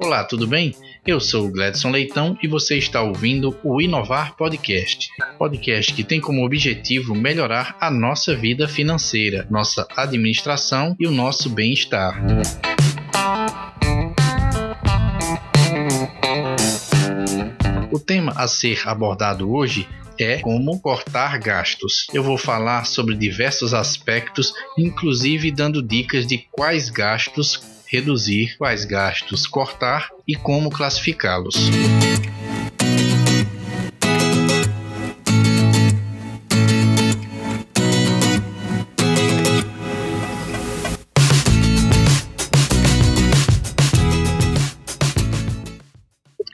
Olá, tudo bem? Eu sou o Gladson Leitão e você está ouvindo o Inovar Podcast. Podcast que tem como objetivo melhorar a nossa vida financeira, nossa administração e o nosso bem-estar. O tema a ser abordado hoje é como cortar gastos. Eu vou falar sobre diversos aspectos, inclusive dando dicas de quais gastos reduzir, quais gastos cortar e como classificá-los.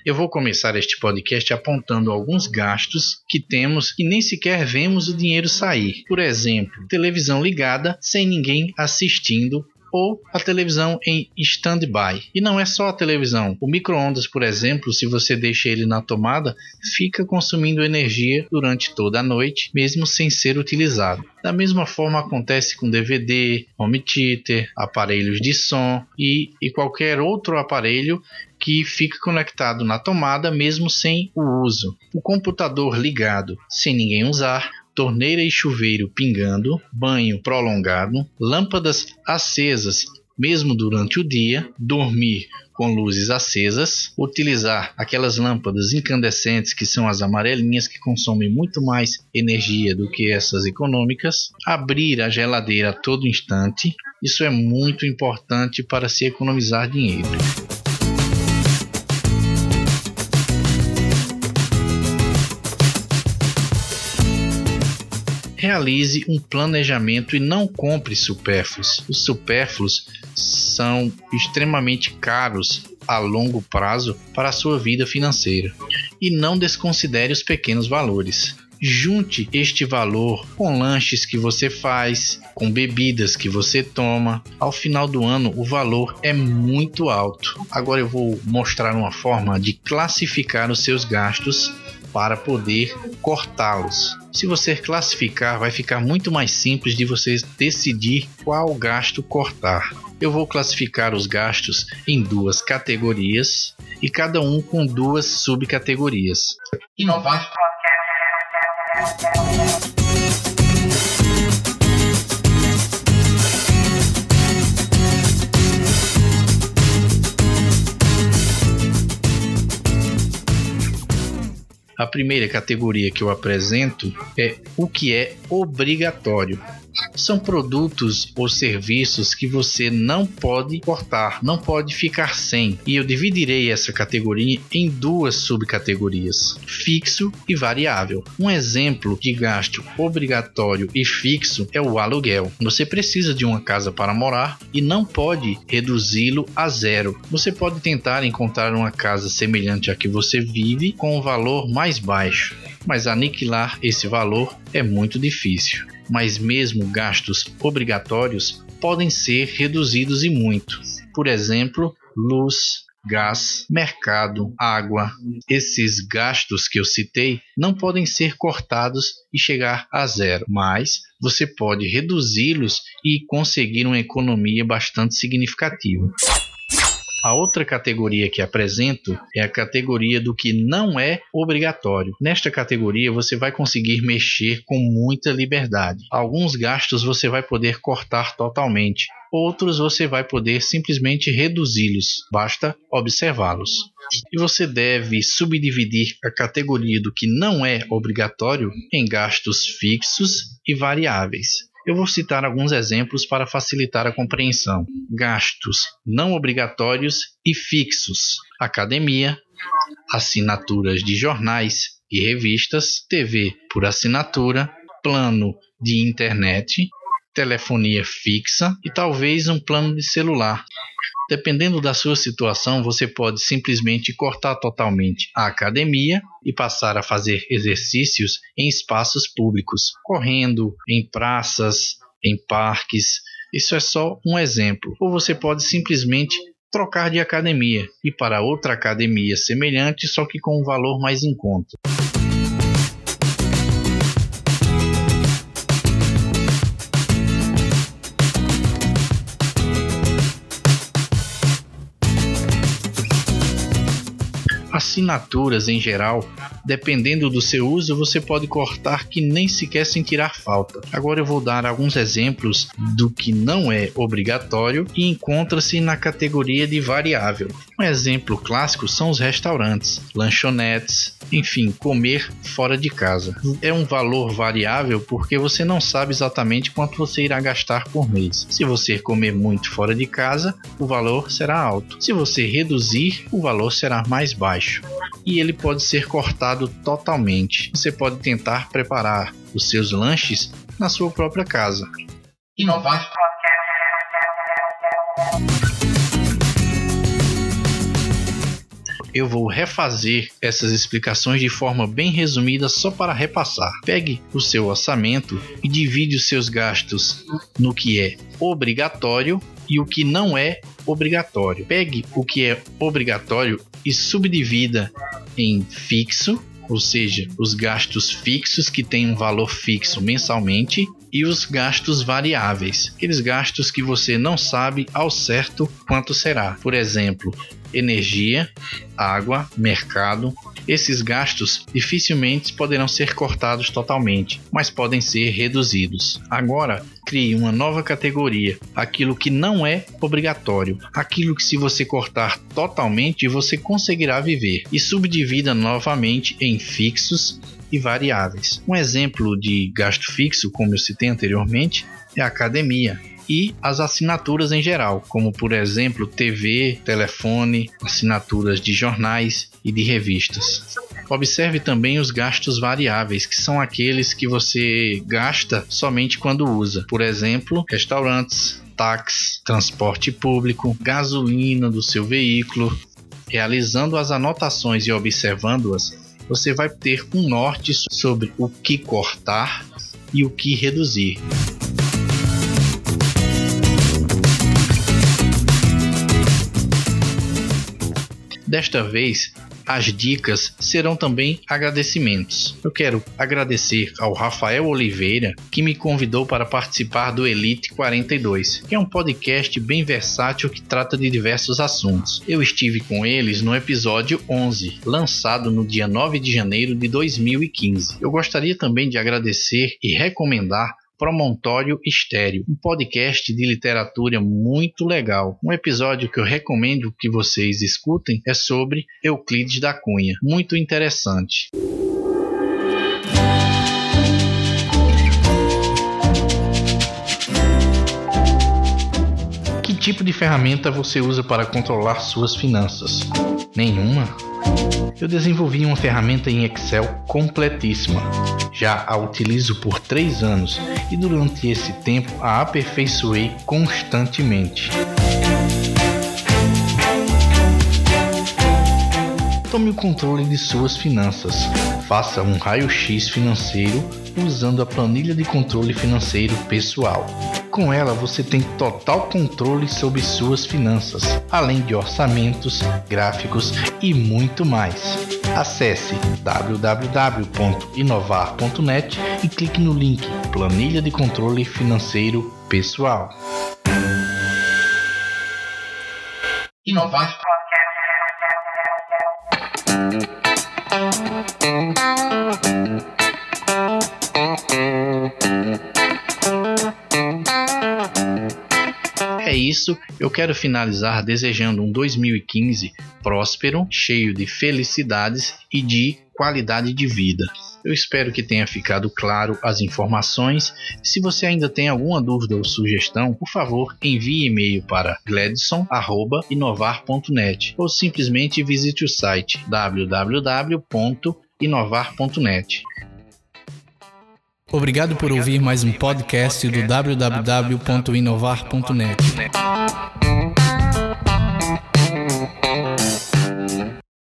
Eu vou começar este podcast apontando alguns gastos que temos e nem sequer vemos o dinheiro sair. Por exemplo, televisão ligada sem ninguém assistindo ou a televisão em stand-by. E não é só a televisão. O micro-ondas, por exemplo, se você deixa ele na tomada, fica consumindo energia durante toda a noite, mesmo sem ser utilizado. Da mesma forma acontece com DVD, home theater, aparelhos de som e, e qualquer outro aparelho que fica conectado na tomada mesmo sem o uso. O computador ligado sem ninguém usar, torneira e chuveiro pingando, banho prolongado, lâmpadas acesas mesmo durante o dia, dormir com luzes acesas, utilizar aquelas lâmpadas incandescentes que são as amarelinhas que consomem muito mais energia do que essas econômicas, abrir a geladeira a todo instante. Isso é muito importante para se economizar dinheiro. Realize um planejamento e não compre supérfluos. Os supérfluos são extremamente caros a longo prazo para a sua vida financeira. E não desconsidere os pequenos valores. Junte este valor com lanches que você faz, com bebidas que você toma. Ao final do ano, o valor é muito alto. Agora eu vou mostrar uma forma de classificar os seus gastos para poder cortá-los. Se você classificar, vai ficar muito mais simples de você decidir qual gasto cortar. Eu vou classificar os gastos em duas categorias e cada um com duas subcategorias. Inovar. A primeira categoria que eu apresento é o que é obrigatório são produtos ou serviços que você não pode cortar, não pode ficar sem. E eu dividirei essa categoria em duas subcategorias: fixo e variável. Um exemplo de gasto obrigatório e fixo é o aluguel. Você precisa de uma casa para morar e não pode reduzi-lo a zero. Você pode tentar encontrar uma casa semelhante à que você vive com um valor mais baixo, mas aniquilar esse valor é muito difícil mas mesmo gastos obrigatórios podem ser reduzidos e muito. Por exemplo, luz, gás, mercado, água. Esses gastos que eu citei não podem ser cortados e chegar a zero, mas você pode reduzi-los e conseguir uma economia bastante significativa. A outra categoria que apresento é a categoria do que não é obrigatório. Nesta categoria você vai conseguir mexer com muita liberdade. Alguns gastos você vai poder cortar totalmente, outros você vai poder simplesmente reduzi-los, basta observá-los. E você deve subdividir a categoria do que não é obrigatório em gastos fixos e variáveis. Eu vou citar alguns exemplos para facilitar a compreensão. Gastos não obrigatórios e fixos: academia, assinaturas de jornais e revistas, TV por assinatura, plano de internet, telefonia fixa e talvez um plano de celular. Dependendo da sua situação, você pode simplesmente cortar totalmente a academia e passar a fazer exercícios em espaços públicos, correndo em praças, em parques. Isso é só um exemplo. Ou você pode simplesmente trocar de academia e para outra academia semelhante, só que com um valor mais em conta. Assinaturas em geral, dependendo do seu uso, você pode cortar que nem sequer sentirá falta. Agora eu vou dar alguns exemplos do que não é obrigatório e encontra-se na categoria de variável. Um exemplo clássico são os restaurantes, lanchonetes, enfim, comer fora de casa. É um valor variável porque você não sabe exatamente quanto você irá gastar por mês. Se você comer muito fora de casa, o valor será alto. Se você reduzir, o valor será mais baixo. E ele pode ser cortado totalmente. Você pode tentar preparar os seus lanches na sua própria casa. Inovar eu vou refazer essas explicações de forma bem resumida só para repassar. Pegue o seu orçamento e divide os seus gastos no que é obrigatório e o que não é obrigatório. Pegue o que é obrigatório e subdivida em fixo, ou seja, os gastos fixos que têm um valor fixo mensalmente, e os gastos variáveis, aqueles gastos que você não sabe ao certo quanto será. Por exemplo, energia, água, mercado. Esses gastos dificilmente poderão ser cortados totalmente, mas podem ser reduzidos. Agora, crie uma nova categoria, aquilo que não é obrigatório, aquilo que se você cortar totalmente você conseguirá viver, e subdivida novamente em fixos e variáveis. Um exemplo de gasto fixo, como eu citei anteriormente, é a academia e as assinaturas em geral, como por exemplo TV, telefone, assinaturas de jornais e de revistas. Observe também os gastos variáveis, que são aqueles que você gasta somente quando usa. Por exemplo, restaurantes, táxi, transporte público, gasolina do seu veículo. Realizando as anotações e observando-as, você vai ter um norte sobre o que cortar e o que reduzir. Desta vez, as dicas serão também agradecimentos. Eu quero agradecer ao Rafael Oliveira, que me convidou para participar do Elite 42, que é um podcast bem versátil que trata de diversos assuntos. Eu estive com eles no episódio 11, lançado no dia 9 de janeiro de 2015. Eu gostaria também de agradecer e recomendar Promontório Estéreo, um podcast de literatura muito legal. Um episódio que eu recomendo que vocês escutem é sobre Euclides da Cunha, muito interessante. Tipo de ferramenta você usa para controlar suas finanças? Nenhuma? Eu desenvolvi uma ferramenta em Excel completíssima. Já a utilizo por três anos e durante esse tempo a aperfeiçoei constantemente. Tome o controle de suas finanças. Faça um raio-x financeiro usando a planilha de controle financeiro pessoal. Com ela você tem total controle sobre suas finanças, além de orçamentos, gráficos e muito mais. Acesse www.inovar.net e clique no link Planilha de Controle Financeiro Pessoal. Inovar É isso, eu quero finalizar desejando um 2015 próspero, cheio de felicidades e de qualidade de vida. Eu espero que tenha ficado claro as informações. Se você ainda tem alguma dúvida ou sugestão, por favor, envie e-mail para gladson@inovar.net ou simplesmente visite o site www.inovar.net. Obrigado por ouvir mais um podcast do www.inovar.net.